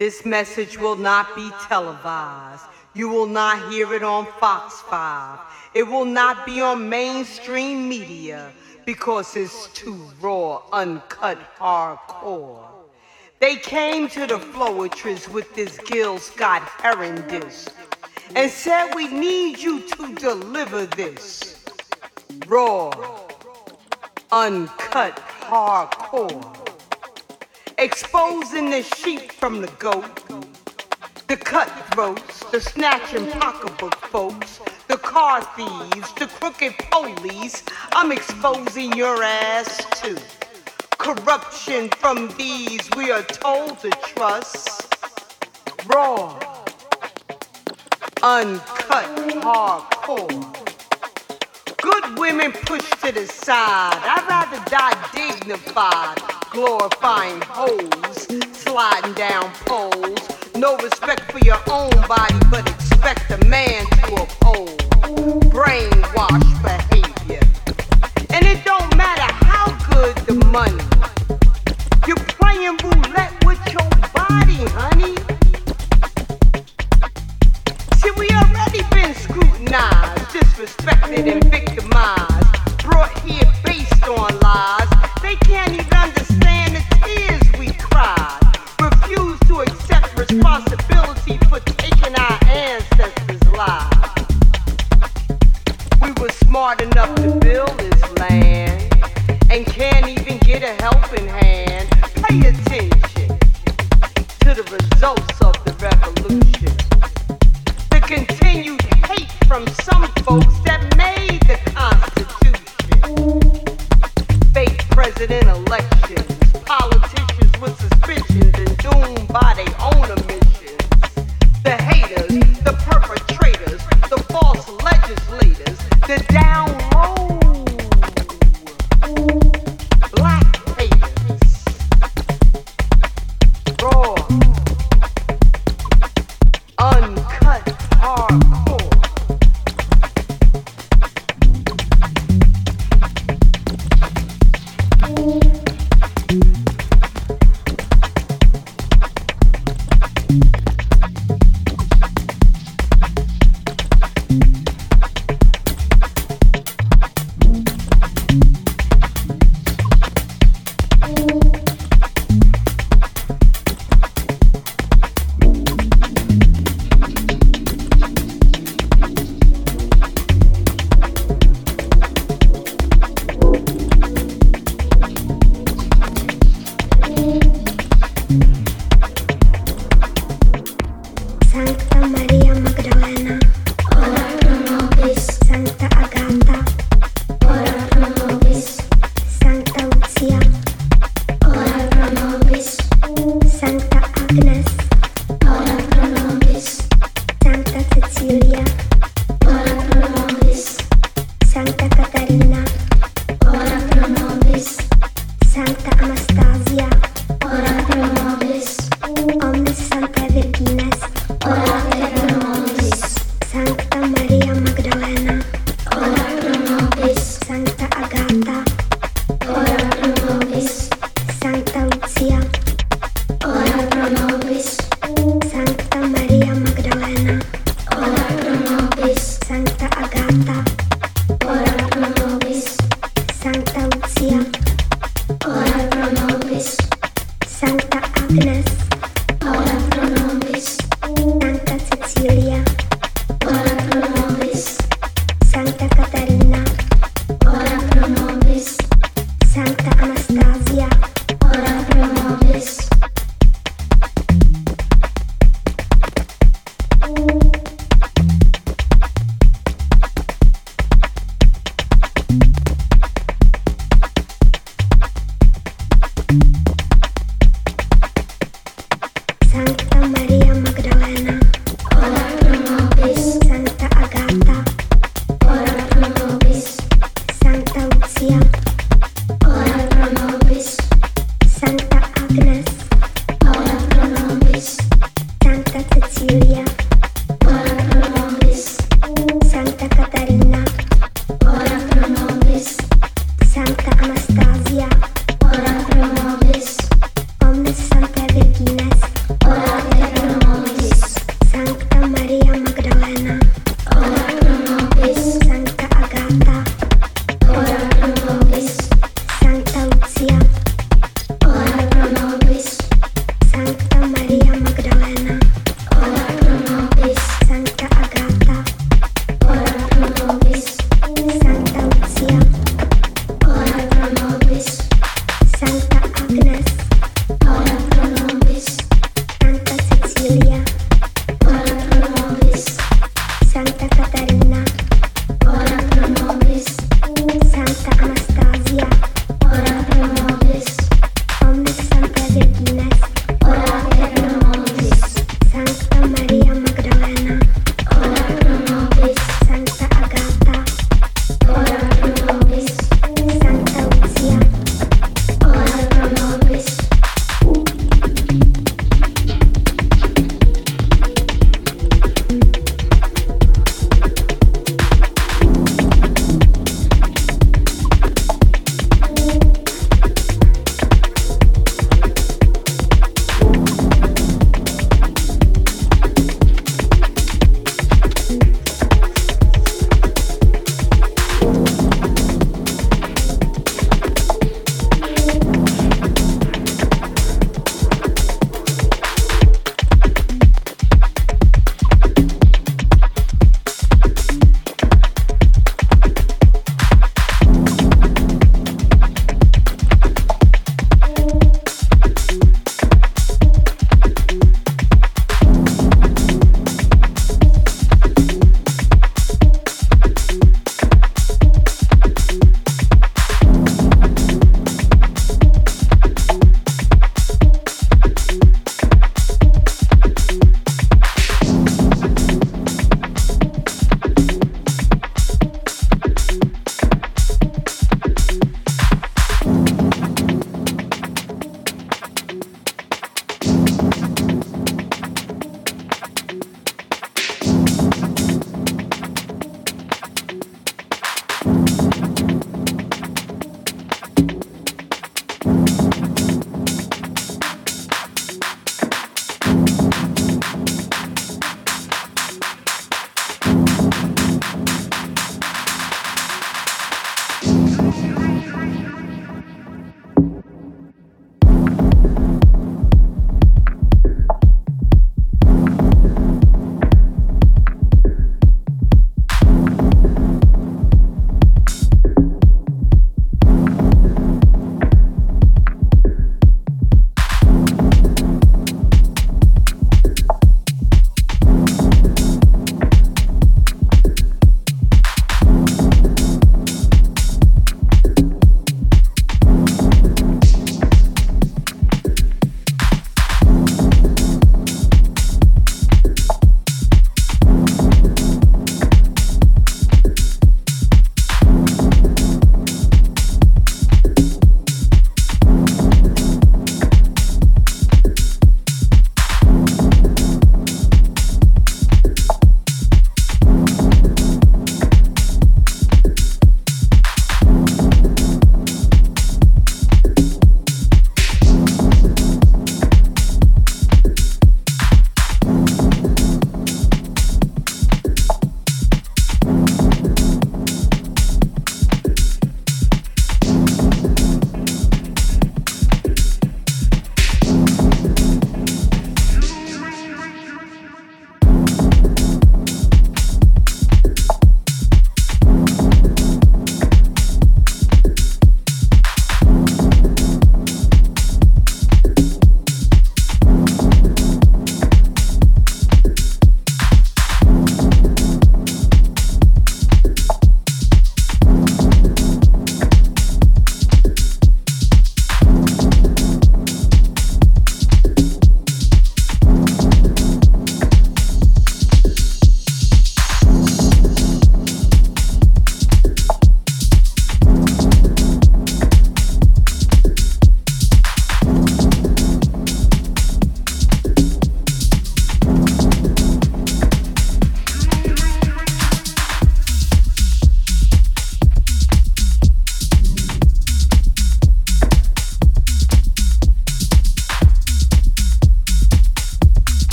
This message will not be televised. You will not hear it on Fox 5. It will not be on mainstream media because it's too raw, uncut, hardcore. They came to the Floetries with this Gil Scott Heron disc and said, We need you to deliver this raw, uncut, hardcore. Exposing the sheep from the goat, the cutthroats, the snatching pocketbook folks, the car thieves, the crooked police. I'm exposing your ass too. Corruption from these we are told to trust. Raw, uncut, hardcore. Good women pushed to the side. I'd rather die dignified, glorifying hoes, sliding down poles. No respect for your own body, but expect a man to uphold. Brainwash behavior. And it don't matter how good the money. You're playing roulette with your body, honey. See, we already been scrutinized, disrespected, and victimized. Brought here based on lies. They can't even understand responsibility for taking our ancestors' lives. We were smart enough to build this land and can't even get a helping hand. Pay attention to the results of the revolution. The continued hate from some folks that made the Constitution. Fake president elections, politicians with suspicions and doomed by their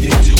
You. to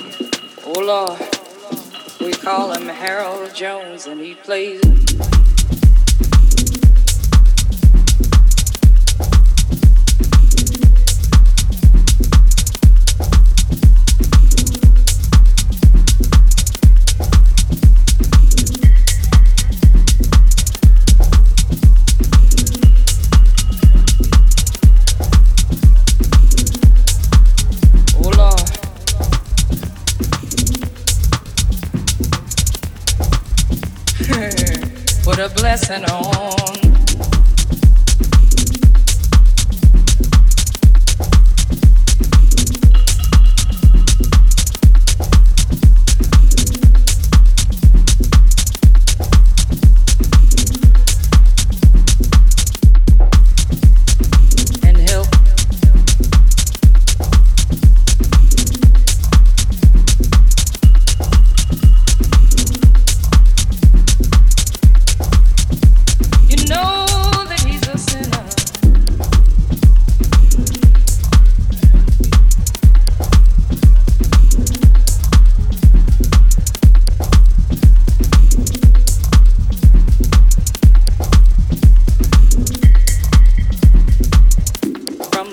Oh Lord, we call him Harold Jones and he plays. lesson on.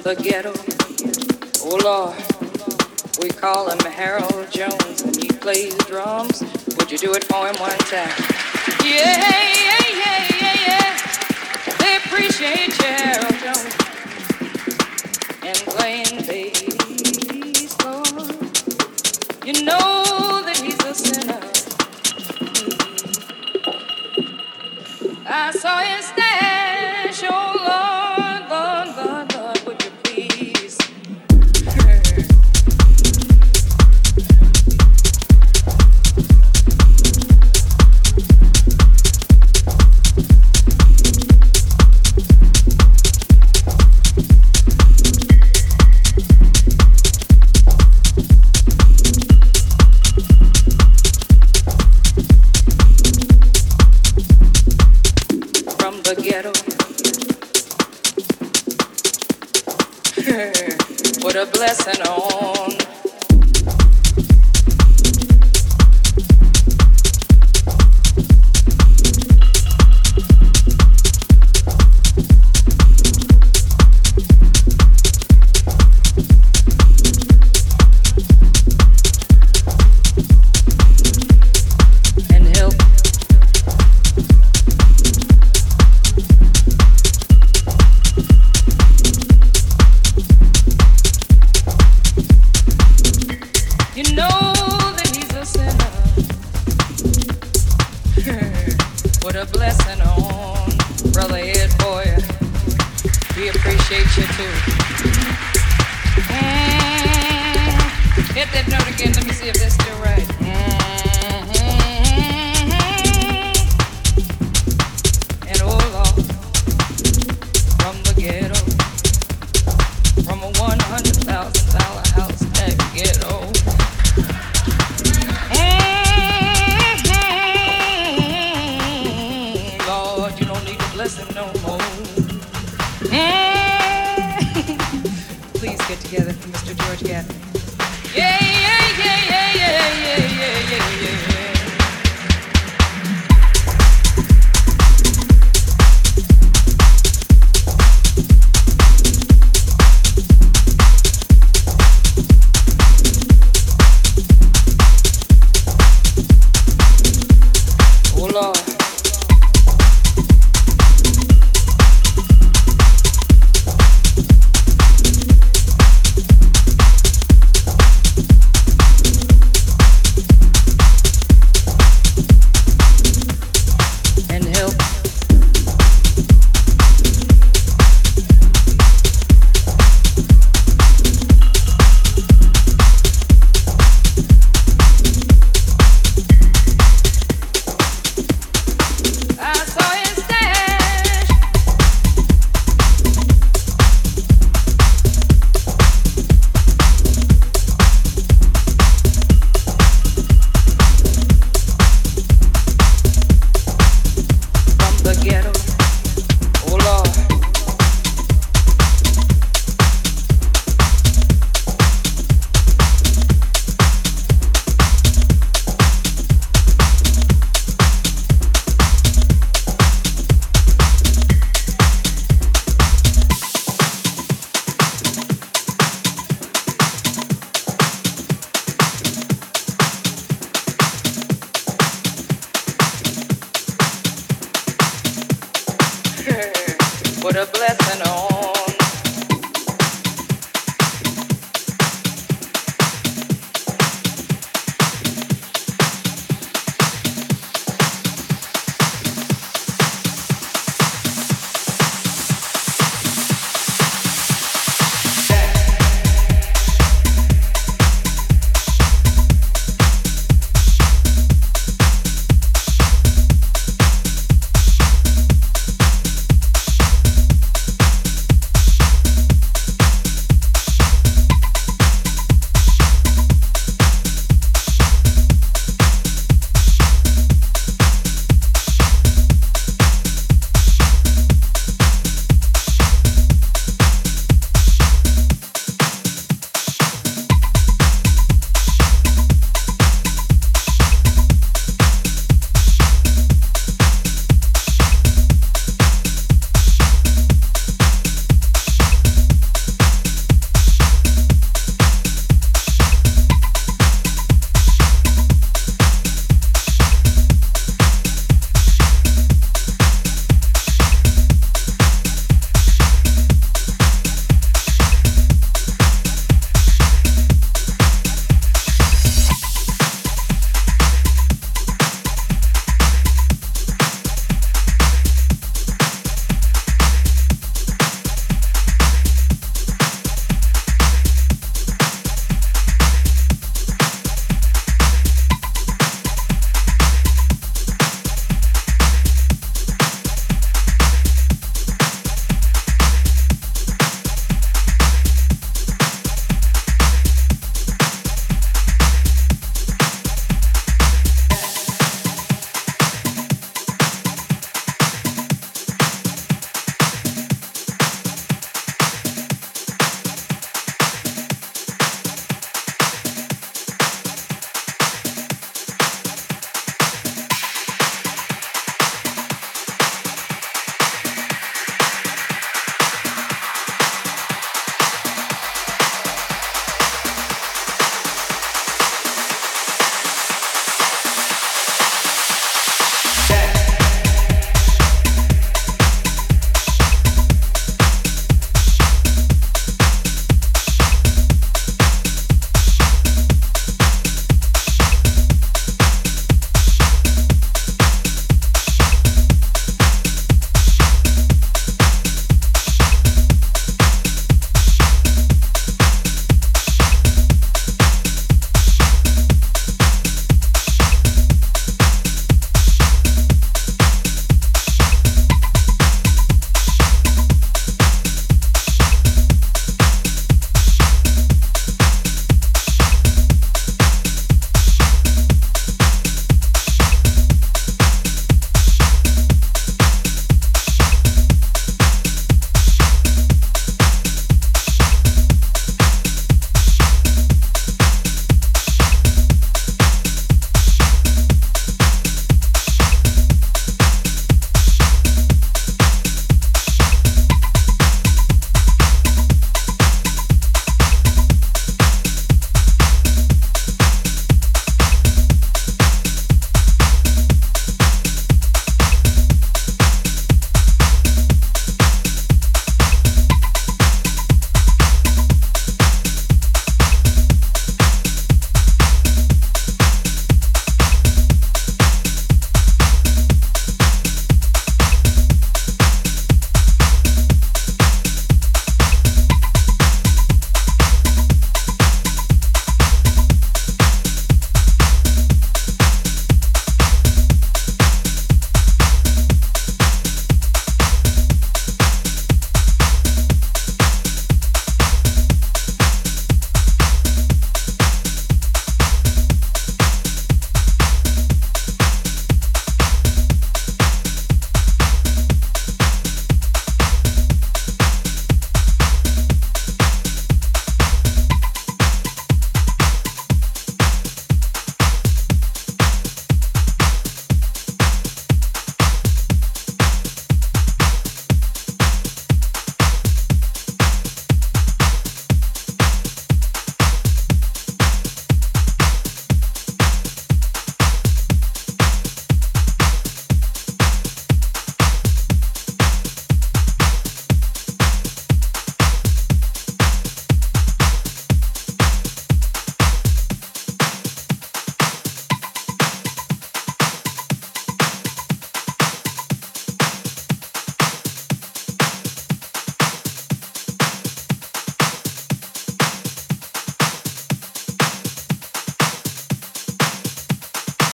the ghetto. Oh Lord, we call him Harold Jones and he plays drums. Would you do it for him one time? Yeah, yeah, yeah, yeah, yeah. They appreciate Harold Jones and playing bass, Lord. You know that he's a sinner. Mm. I saw his. Stand lesson